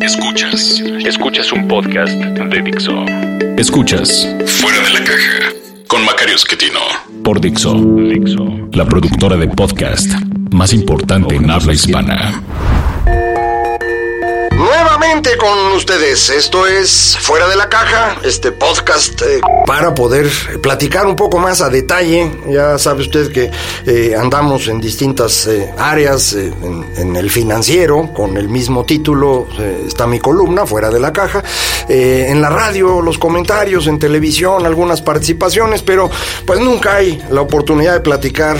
Escuchas. Escuchas un podcast de Dixo. Escuchas Fuera de la Caja con Macario Esquetino por Dixo. Dixo. La productora de podcast más importante en habla hispana. Con ustedes, esto es Fuera de la Caja, este podcast eh, para poder platicar un poco más a detalle. Ya sabe usted que eh, andamos en distintas eh, áreas, en, en, el financiero, con el mismo título está mi columna, Fuera de la Caja, en la radio, los comentarios, en televisión, algunas participaciones, pero pues nunca hay la oportunidad de platicar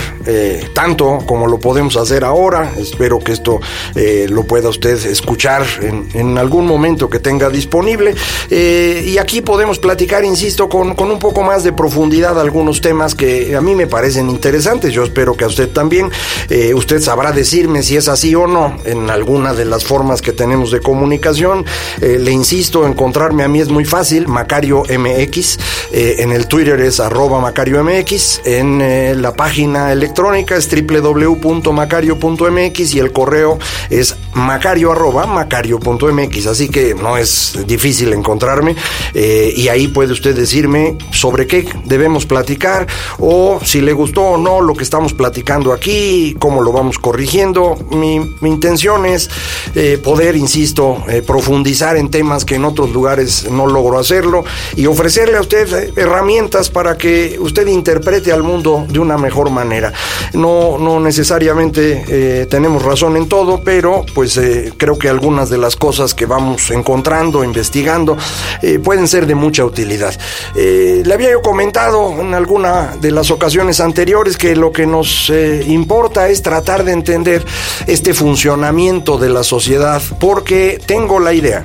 tanto como lo podemos hacer ahora. Espero que esto lo pueda usted escuchar en, algún momento que tenga disponible. Eh, y aquí podemos platicar, insisto, con, con, un poco más de profundidad algunos temas que a mí me parecen interesantes. Yo espero que a usted también. Eh, usted sabrá decirme si es así o no en alguna de las formas que tenemos de comunicación. Eh, le insisto, encontrarme a mí es muy fácil, Macario MX. en el Twitter es arroba Macario MX. En la página electrónica es www.macario.mx y el correo es macario arroba macario .mx, así que no es difícil encontrarme eh, y ahí puede usted decirme sobre qué debemos platicar o si le gustó o no lo que estamos platicando aquí, cómo lo vamos corrigiendo. Mi, intención es eh, poder, insisto, eh, profundizar en temas que en otros lugares no logro hacerlo y ofrecerle a usted herramientas para que usted interprete al mundo de una mejor manera. No, no necesariamente tenemos razón en todo, pero pues creo que algunas de las cosas que vamos encontrando, investigando, eh, pueden ser de mucha utilidad. Eh, le había yo comentado en alguna de las ocasiones anteriores que lo que nos eh, importa es tratar de entender este funcionamiento de la sociedad, porque tengo la idea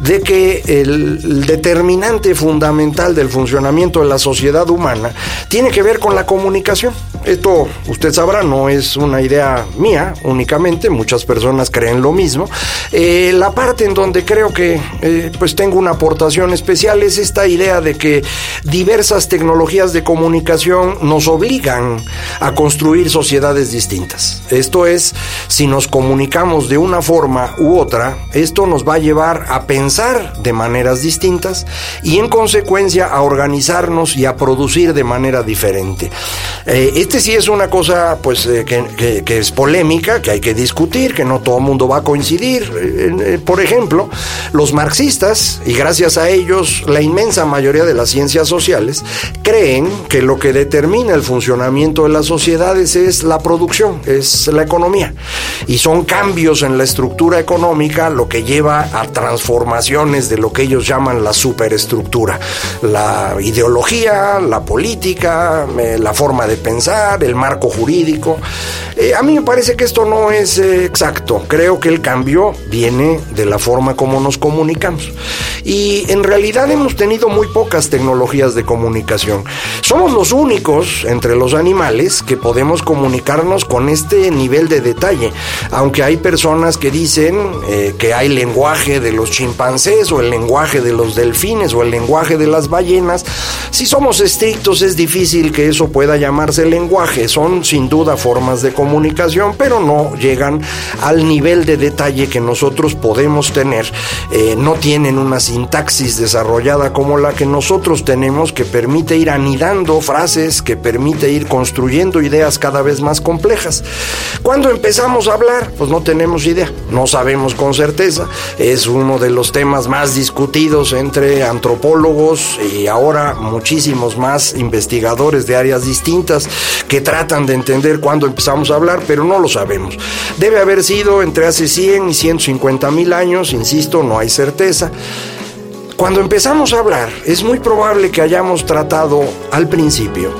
de que el determinante fundamental del funcionamiento de la sociedad humana tiene que ver con la comunicación. Esto, usted sabrá, no es una idea mía únicamente, muchas personas creen lo mismo. la la en donde creo que eh, pues tengo una aportación especial es esta idea de que diversas tecnologías de comunicación nos obligan a construir sociedades distintas. Esto es, si nos comunicamos de una forma u otra, esto nos va a llevar a pensar de maneras distintas y en consecuencia a organizarnos y a producir de manera diferente. Eh, este sí es una cosa pues eh, que, que, es polémica, que hay que discutir, que no todo el mundo va a coincidir por ejemplo, los marxistas, y gracias a ellos la inmensa mayoría de las ciencias sociales, creen que lo que determina el funcionamiento de las sociedades es la producción, es la economía. Y son cambios en la estructura económica lo que lleva a transformaciones de lo que ellos llaman la superestructura. La ideología, la política, eh, la forma de pensar, el marco jurídico. Eh, a mí me parece que esto no es eh, exacto. Creo que el cambio viene de la forma como nos comunicamos. Y en realidad hemos tenido muy pocas tecnologías de comunicación. Somos los únicos entre los animales que podemos comunicarnos con este nivel de detalle. Aunque hay personas que dicen eh, que hay lenguaje de los chimpancés o el lenguaje de los delfines o el lenguaje de las ballenas, si somos estrictos es difícil que eso pueda llamarse lenguaje. Son sin duda formas de comunicación, pero no llegan al nivel de detalle que nosotros podemos eh, no tienen una sintaxis desarrollada como la que nosotros tenemos que permite ir anidando frases, que permite ir construyendo ideas cada vez más complejas. Cuando empezamos a hablar, pues no tenemos idea, no sabemos con certeza. Es uno de los temas más discutidos entre antropólogos y ahora muchísimos más investigadores de áreas distintas que tratan de entender cuándo empezamos a hablar, pero no lo sabemos. Debe haber sido entre hace 100 y 150 mil años insisto, no hay certeza. cuando empezamos a hablar, es muy probable que hayamos tratado al principio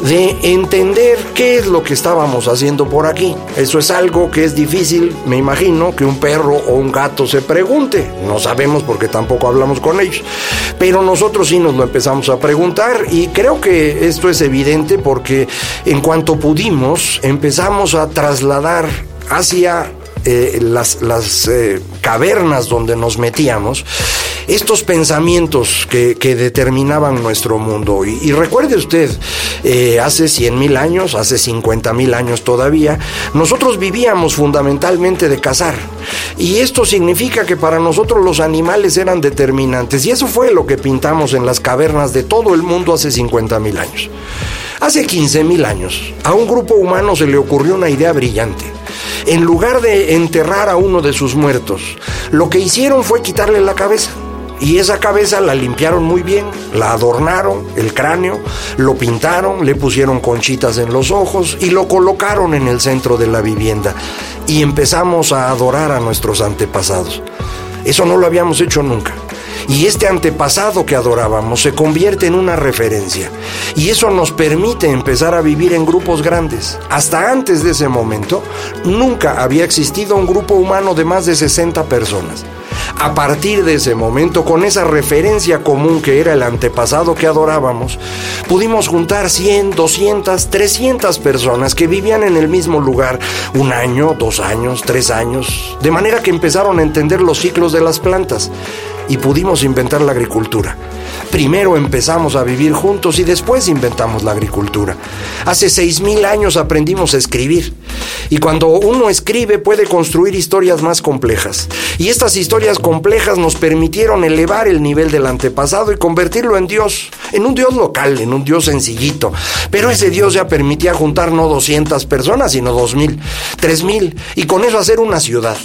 de entender qué es lo que estábamos haciendo por aquí. Eso es algo que es difícil, me imagino, que un perro o un gato se pregunte. No sabemos porque tampoco hablamos con ellos. Pero nosotros sí nos lo empezamos a preguntar y creo que esto es evidente porque en cuanto pudimos empezamos a trasladar hacia eh, las, las eh, cavernas donde nos metíamos, estos pensamientos que, determinaban nuestro mundo. Y, recuerde usted, eh, hace 100 mil años, hace 50 mil años todavía, nosotros vivíamos fundamentalmente de cazar. Y esto significa que para nosotros los animales eran determinantes. Y eso fue lo que pintamos en las cavernas de todo el mundo hace 50 mil años. Hace 15 mil años, a un grupo humano se le ocurrió una idea brillante en lugar de enterrar a uno de sus muertos, lo que hicieron fue quitarle la cabeza. Y esa cabeza la limpiaron muy bien, la adornaron, el cráneo, lo pintaron, le pusieron conchitas en los ojos y lo colocaron en el centro de la vivienda. Y empezamos a adorar a nuestros antepasados. Eso no lo habíamos hecho nunca. Y este antepasado que adorábamos se convierte en una referencia. Y eso nos permite empezar a vivir en grupos grandes. Hasta antes de ese momento, nunca había existido un grupo humano de más de 60 personas. A partir de ese momento, con esa referencia común que era el antepasado que adorábamos, pudimos juntar 100, 200, 300 personas que vivían en el mismo lugar un año, dos años, tres años, de manera que empezaron a entender los ciclos de las plantas y pudimos inventar la agricultura. Primero empezamos a vivir juntos y después inventamos la agricultura. Hace seis mil años aprendimos a escribir. Y cuando uno escribe puede construir historias más complejas. Y estas historias complejas nos permitieron elevar el nivel del antepasado y convertirlo en Dios. En un Dios local, en un Dios sencillito. Pero ese Dios ya permitía juntar no 200 personas, sino dos mil, tres mil. Y con eso hacer una ciudad.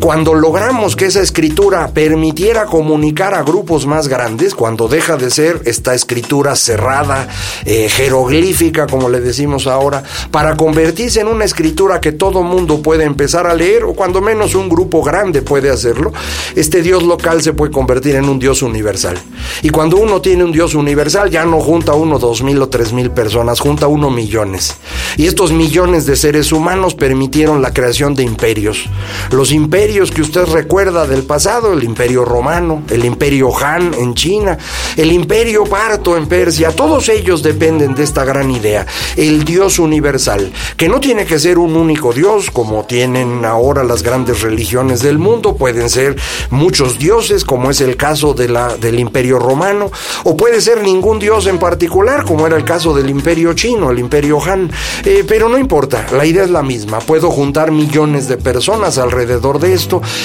Cuando logramos que esa escritura permitiera comunicar a grupos más grandes, cuando deja de ser esta escritura cerrada, eh, jeroglífica, como le decimos ahora, para convertirse en una escritura que todo mundo puede empezar a leer, o cuando menos un grupo grande puede hacerlo, este Dios local se puede convertir en un Dios universal. Y cuando uno tiene un Dios universal, ya no junta uno, dos mil o tres mil personas, junta uno millones. Y estos millones de seres humanos permitieron la creación de imperios. Los imperios que usted recuerda del pasado, el imperio romano, el imperio Han en China, el imperio parto en Persia, todos ellos dependen de esta gran idea, el Dios universal, que no tiene que ser un único Dios como tienen ahora las grandes religiones del mundo, pueden ser muchos dioses como es el caso de la, del imperio romano, o puede ser ningún Dios en particular como era el caso del imperio chino, el imperio Han, eh, pero no importa, la idea es la misma, puedo juntar millones de personas alrededor de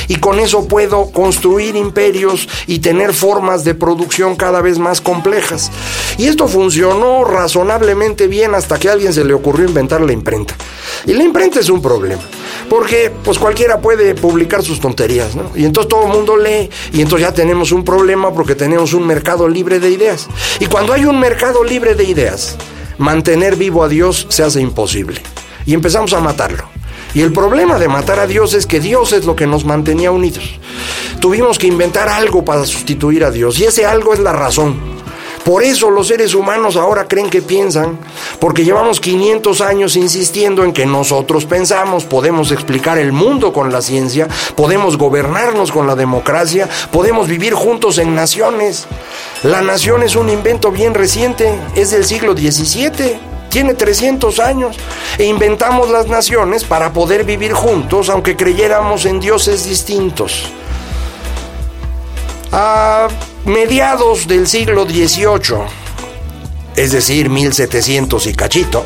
y con eso puedo construir imperios y tener formas de producción cada vez más complejas. Y esto funcionó razonablemente bien hasta que a alguien se le ocurrió inventar la imprenta. Y la imprenta es un problema, porque pues cualquiera puede publicar sus tonterías, ¿no? Y entonces todo el mundo lee y entonces ya tenemos un problema porque tenemos un mercado libre de ideas. Y cuando hay un mercado libre de ideas, mantener vivo a Dios se hace imposible. Y empezamos a matarlo. Y el problema de matar a Dios es que Dios es lo que nos mantenía unidos. Tuvimos que inventar algo para sustituir a Dios y ese algo es la razón. Por eso los seres humanos ahora creen que piensan, porque llevamos 500 años insistiendo en que nosotros pensamos, podemos explicar el mundo con la ciencia, podemos gobernarnos con la democracia, podemos vivir juntos en naciones. La nación es un invento bien reciente, es del siglo XVII tiene 300 años. E inventamos las naciones para poder vivir juntos, aunque creyéramos en dioses distintos. A mediados del siglo XVIII, es decir, 1700 y cachito,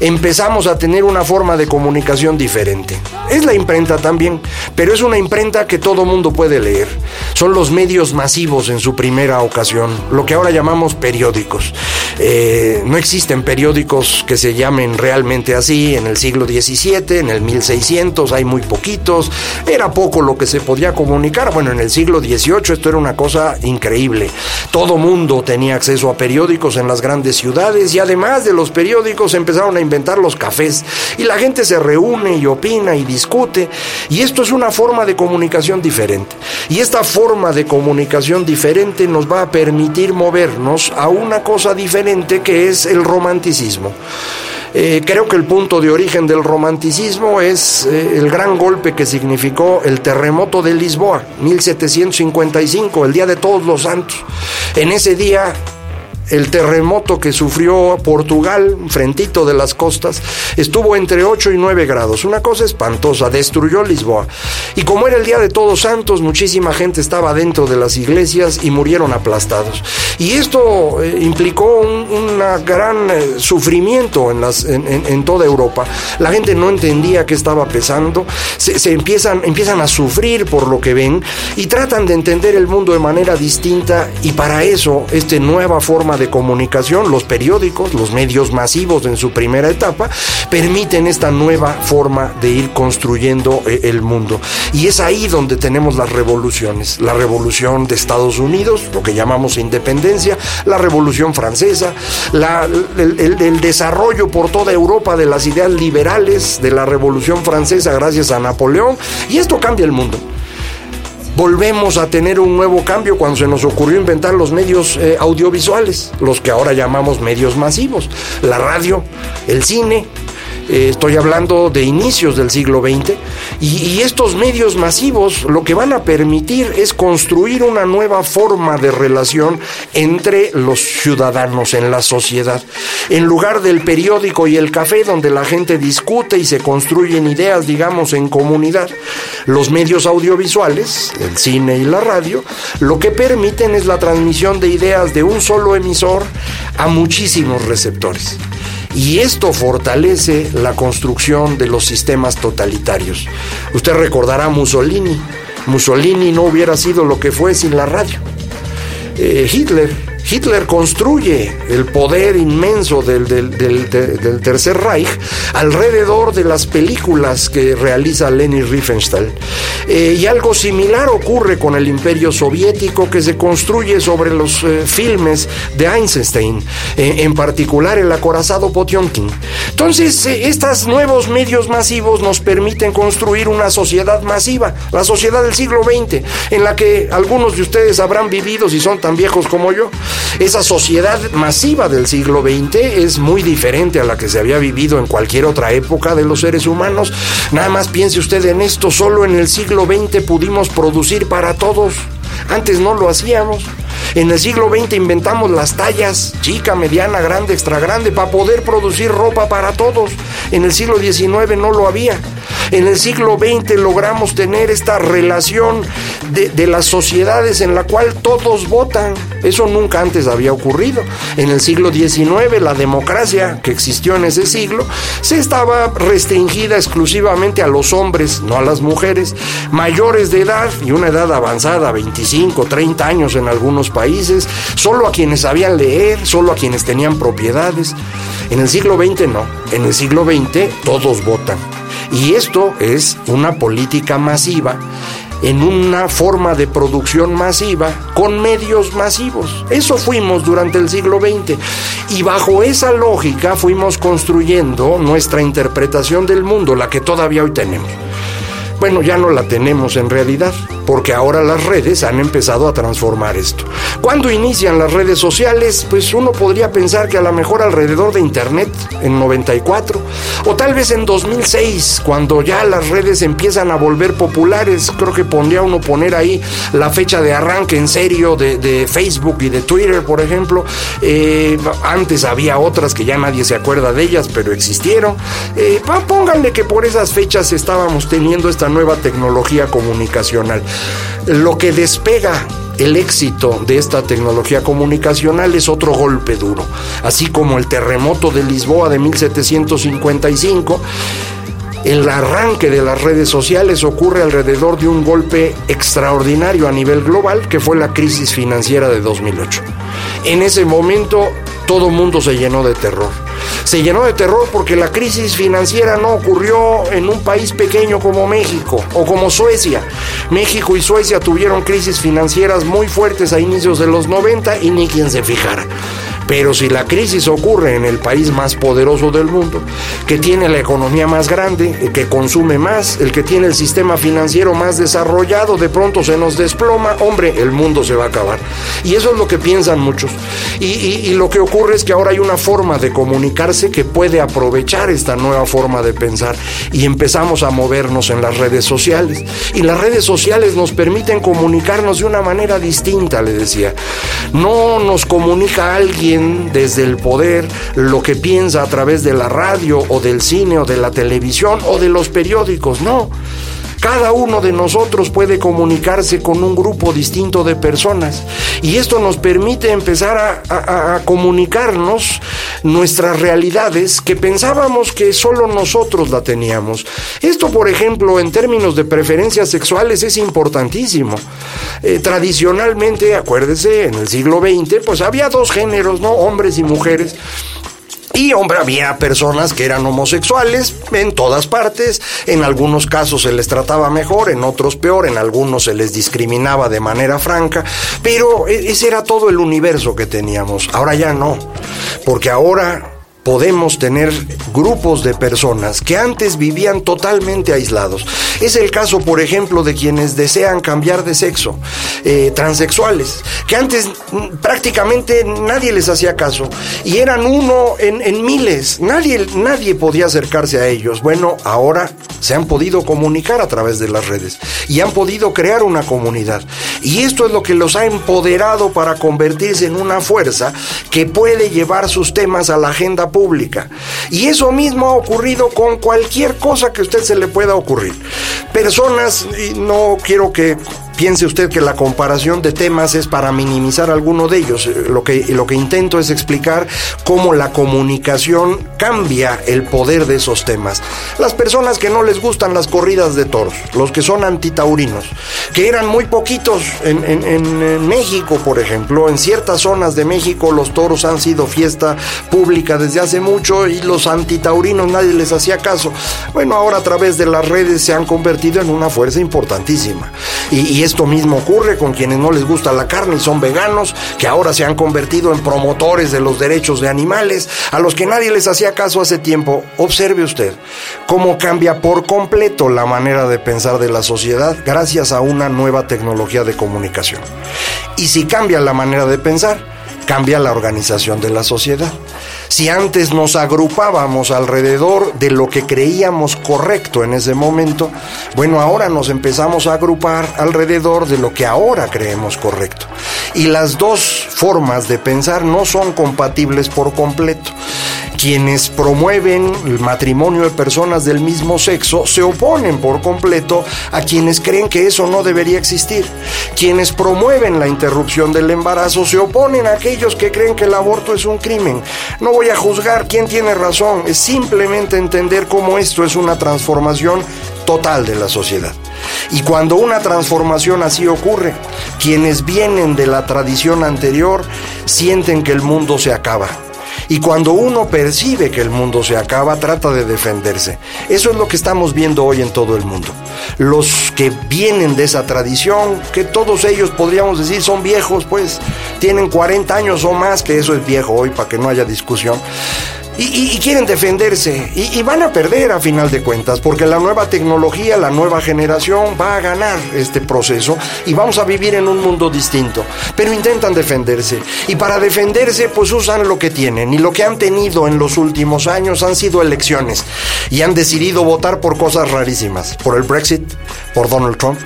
empezamos a tener una forma de comunicación diferente. Es la imprenta también, pero es una imprenta que todo mundo puede leer. Son los medios masivos en su primera ocasión, lo que ahora llamamos periódicos. Eh, no existen periódicos que se llamen realmente así en el siglo XVII, en el 1600 hay muy poquitos, era poco lo que se podía comunicar. Bueno, en el siglo XVIII esto era una cosa increíble. Todo mundo tenía acceso a periódicos en las grandes grandes ciudades y además de los periódicos empezaron a inventar los cafés y la gente se reúne y opina y discute y esto es una forma de comunicación diferente. Y esta forma de comunicación diferente nos va a permitir movernos a una cosa diferente que es el romanticismo. Eh, creo que el punto de origen del romanticismo es eh, el gran golpe que significó el terremoto de Lisboa, 1755, el Día de Todos los Santos. En ese día el terremoto que sufrió Portugal, frentito de las costas, estuvo entre 8 y 9 grados. Una cosa espantosa, destruyó Lisboa. Y como era el Día de Todos Santos, muchísima gente estaba dentro de las iglesias y murieron aplastados. Y esto eh, implicó un gran eh, sufrimiento en, toda Europa. La gente no entendía qué estaba pesando, se, se empiezan, empiezan a sufrir por lo que ven y tratan de entender el mundo de manera distinta y para eso esta nueva forma de comunicación, los periódicos, los medios masivos en su primera etapa, permiten esta nueva forma de ir construyendo eh, el mundo. Y es ahí donde tenemos las revoluciones. La revolución de Estados Unidos, lo que llamamos independencia, la revolución francesa, el desarrollo por toda Europa de las ideas liberales de la revolución francesa gracias a Napoleón. Y esto cambia el mundo volvemos a tener un nuevo cambio cuando se nos ocurrió inventar los medios eh, audiovisuales, los que ahora llamamos medios masivos, la radio, el cine, eh, estoy hablando de inicios del siglo XX, y, estos medios masivos lo que van a permitir es construir una nueva forma de relación entre los ciudadanos en la sociedad. En lugar del periódico y el café donde la gente discute y se construyen ideas, digamos, en comunidad, los medios audiovisuales, el cine y la radio, lo que permiten es la transmisión de ideas de un solo emisor a muchísimos receptores. Y esto fortalece la construcción de los sistemas totalitarios. Usted recordará a Mussolini. Mussolini no hubiera sido lo que fue sin la radio. Eh, Hitler Hitler construye el poder inmenso del, Tercer Reich alrededor de las películas que realiza Leni Riefenstahl. Eh, y algo similar ocurre con el imperio soviético que se construye sobre los eh, filmes de Einstein, eh, en particular el acorazado Potionkin. Entonces, estos nuevos medios masivos nos permiten construir una sociedad masiva, la sociedad del siglo XX, en la que algunos de ustedes habrán vivido si son tan viejos como yo. Esa sociedad masiva del siglo XX es muy diferente a la que se había vivido en cualquier otra época de los seres humanos. Nada más piense usted en esto, solo en el siglo XX pudimos producir para todos. Antes no lo hacíamos. En el siglo XX inventamos las tallas, chica, mediana, grande, extra grande, para poder producir ropa para todos. En el siglo XIX no lo había. En el siglo XX logramos tener esta relación de, las sociedades en la cual todos votan. Eso nunca antes había ocurrido. En el siglo XIX la democracia que existió en ese siglo se estaba restringida exclusivamente a los hombres, no a las mujeres, mayores de edad y una edad avanzada, 25, 30 años en algunos países, solo a quienes sabían leer, solo a quienes tenían propiedades. En el siglo XX no, en el siglo XX todos votan. Y esto es una política masiva en una forma de producción masiva con medios masivos. Eso fuimos durante el siglo XX y bajo esa lógica fuimos construyendo nuestra interpretación del mundo, la que todavía hoy tenemos. Bueno, ya no la tenemos en realidad, porque ahora las redes han empezado a transformar esto. ¿Cuándo inician las redes sociales? Pues uno podría pensar que a lo mejor alrededor de Internet, en 94, o tal vez en 2006, cuando ya las redes empiezan a volver populares. Creo que pondría uno poner ahí la fecha de arranque en serio de, Facebook y de Twitter, por ejemplo. Eh, antes había otras que ya nadie se acuerda de ellas, pero existieron. Eh, pónganle que por esas fechas estábamos teniendo esta nueva tecnología comunicacional. Lo que despega el éxito de esta tecnología comunicacional es otro golpe duro. Así como el terremoto de Lisboa de 1755, el arranque de las redes sociales ocurre alrededor de un golpe extraordinario a nivel global que fue la crisis financiera de 2008. En ese momento todo mundo se llenó de terror se llenó de terror porque la crisis financiera no ocurrió en un país pequeño como México o como Suecia. México y Suecia tuvieron crisis financieras muy fuertes a inicios de los 90 y ni quien se fijara. Pero si la crisis ocurre en el país más poderoso del mundo, que tiene la economía más grande, el que consume más, el que tiene el sistema financiero más desarrollado, de pronto se nos desploma, hombre, el mundo se va a acabar. Y eso es lo que piensan muchos. Y, y lo que ocurre es que ahora hay una forma de comunicarse que puede aprovechar esta nueva forma de pensar y empezamos a movernos en las redes sociales. Y las redes sociales nos permiten comunicarnos de una manera distinta, le decía. No nos comunica alguien desde el poder lo que piensa a través de la radio o del cine o de la televisión o de los periódicos, no. Cada uno de nosotros puede comunicarse con un grupo distinto de personas y esto nos permite empezar a, comunicarnos nuestras realidades que pensábamos que solo nosotros la teníamos. Esto, por ejemplo, en términos de preferencias sexuales es importantísimo. Eh, tradicionalmente, acuérdese, en el siglo XX, pues había dos géneros, ¿no? Hombres y mujeres. Y hombre, había personas que eran homosexuales en todas partes, en algunos casos se les trataba mejor, en otros peor, en algunos se les discriminaba de manera franca, pero e-, ese era todo el universo que teníamos. Ahora ya no, porque ahora podemos tener grupos de personas que antes vivían totalmente aislados. Es el caso, por ejemplo, de quienes desean cambiar de sexo, eh, transexuales, que antes prácticamente nadie les hacía caso y eran uno en, en miles, nadie, nadie podía acercarse a ellos. Bueno, ahora se han podido comunicar a través de las redes y han podido crear una comunidad. Y esto es lo que los ha empoderado para convertirse en una fuerza que puede llevar sus temas a la agenda pública. Y eso mismo ha ocurrido con cualquier cosa que a usted se le pueda ocurrir. Personas, y no quiero que piense usted que la comparación de temas es para minimizar alguno de ellos. Eh, lo que, lo que intento es explicar cómo la comunicación cambia el poder de esos temas. Las personas que no les gustan las corridas de toros, los que son antitaurinos, que eran muy poquitos en, México, por ejemplo, en ciertas zonas de México los toros han sido fiesta pública desde hace mucho y los antitaurinos nadie les hacía caso. Bueno, ahora a través de las redes se han convertido en una fuerza importantísima. Esto mismo ocurre con quienes no les gusta la carne y son veganos, que ahora se han convertido en promotores de los derechos de animales, a los que nadie les hacía caso hace tiempo. Observe usted cómo cambia por completo la manera de pensar de la sociedad gracias a una nueva tecnología de comunicación. Y si cambia la manera de pensar, cambia la organización de la sociedad. Si antes nos agrupábamos alrededor de lo que creíamos correcto en ese momento, bueno, ahora nos empezamos a agrupar alrededor de lo que ahora creemos correcto. Y las dos formas de pensar no son compatibles por completo quienes promueven el matrimonio de personas del mismo sexo se oponen por completo a quienes creen que eso no debería existir. Quienes promueven la interrupción del embarazo se oponen a aquellos que creen que el aborto es un crimen. No voy a juzgar quién tiene razón, es simplemente entender cómo esto es una transformación total de la sociedad. Y cuando una transformación así ocurre, quienes vienen de la tradición anterior sienten que el mundo se acaba y cuando uno percibe que el mundo se acaba, trata de defenderse. Eso es lo que estamos viendo hoy en todo el mundo. Los que vienen de esa tradición, que todos ellos podríamos decir son viejos, pues tienen 40 años o más, que eso es viejo hoy para que no haya discusión y, quieren defenderse. Y, van a perder a final de cuentas porque la nueva tecnología, la nueva generación va a ganar este proceso y vamos a vivir en un mundo distinto. Pero intentan defenderse. Y para defenderse pues usan lo que tienen. Y lo que han tenido en los últimos años han sido elecciones. Y han decidido votar por cosas rarísimas, por el Brexit, por Donald Trump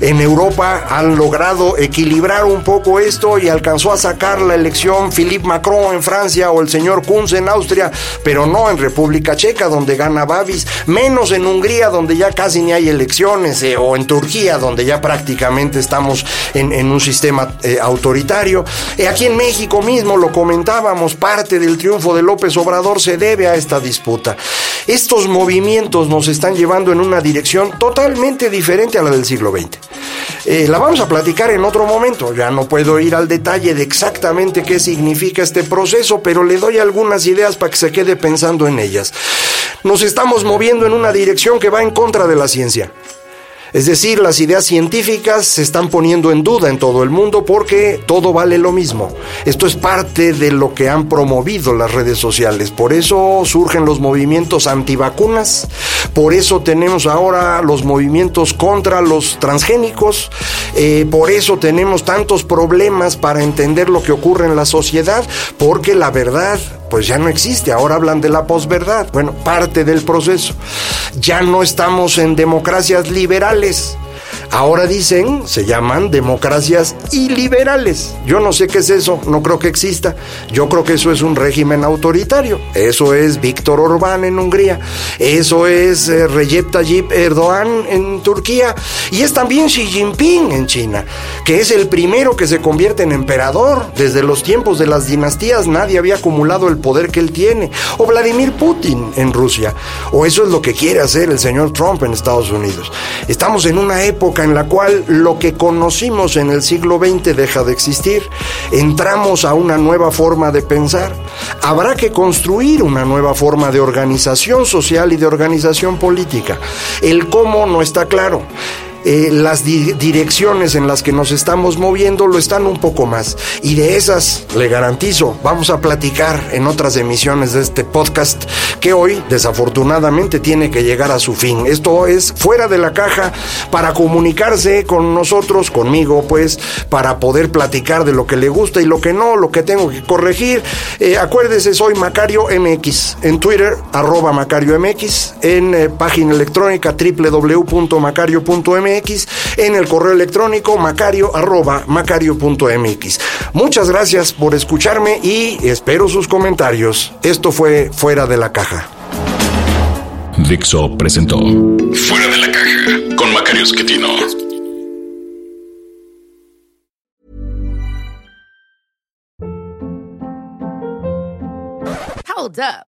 en Europa han logrado equilibrar un poco esto y alcanzó a sacar la elección Philippe Macron en Francia o el señor Kunz en Austria, pero no en República Checa donde gana Babis, menos en Hungría donde ya casi ni hay elecciones eh, o en Turquía donde ya prácticamente estamos en, un sistema eh, autoritario. Eh, aquí en México mismo lo comentábamos, parte del triunfo de López Obrador se debe a esta disputa. Estos movimientos nos están llevando en una dirección totalmente diferente a la del siglo XX. Eh, la vamos a platicar en otro momento, ya no puedo ir al detalle de exactamente qué significa este proceso, pero le doy algunas ideas para que se quede pensando en ellas. Nos estamos moviendo en una dirección que va en contra de la ciencia. Es decir, las ideas científicas se están poniendo en duda en todo el mundo porque todo vale lo mismo. Esto es parte de lo que han promovido las redes sociales. Por eso surgen los movimientos antivacunas, por eso tenemos ahora los movimientos contra los transgénicos, eh, por eso tenemos tantos problemas para entender lo que ocurre en la sociedad, porque la verdad pues ya no existe, ahora hablan de la posverdad. Bueno, parte del proceso. Ya no estamos en democracias liberales sociales Ahora dicen, se llaman democracias iliberales. Yo no sé qué es eso, no creo que exista. Yo creo que eso es un régimen autoritario. Eso es Víctor Orbán en Hungría. Eso es eh, Recep Tayyip Erdogan en Turquía. Y es también Xi Jinping en China, que es el primero que se convierte en emperador. Desde los tiempos de las dinastías nadie había acumulado el poder que él tiene. O Vladimir Putin en Rusia. O eso es lo que quiere hacer el señor Trump en Estados Unidos. Estamos en una época en la cual lo que conocimos en el siglo XX deja de existir. Entramos a una nueva forma de pensar. Habrá que construir una nueva forma de organización social y de organización política. El cómo no está claro. Eh, las direcciones en las que nos estamos moviendo lo están un poco más. Y de esas, le garantizo, vamos a platicar en otras emisiones de este podcast que hoy, desafortunadamente, tiene que llegar a su fin. Esto es fuera de la caja para comunicarse con nosotros, conmigo, pues, para poder platicar de lo que le gusta y lo que no, lo que tengo que corregir. Eh, acuérdese, soy Macario MX. En Twitter, arroba Macario MX. En eh, página electrónica www.macario.mx en el correo electrónico macario arroba macario.mx. Muchas gracias por escucharme y espero sus comentarios. Esto fue Fuera de la Caja. Dixo presentó Fuera de la Caja con Macario Esquetino. Hold up.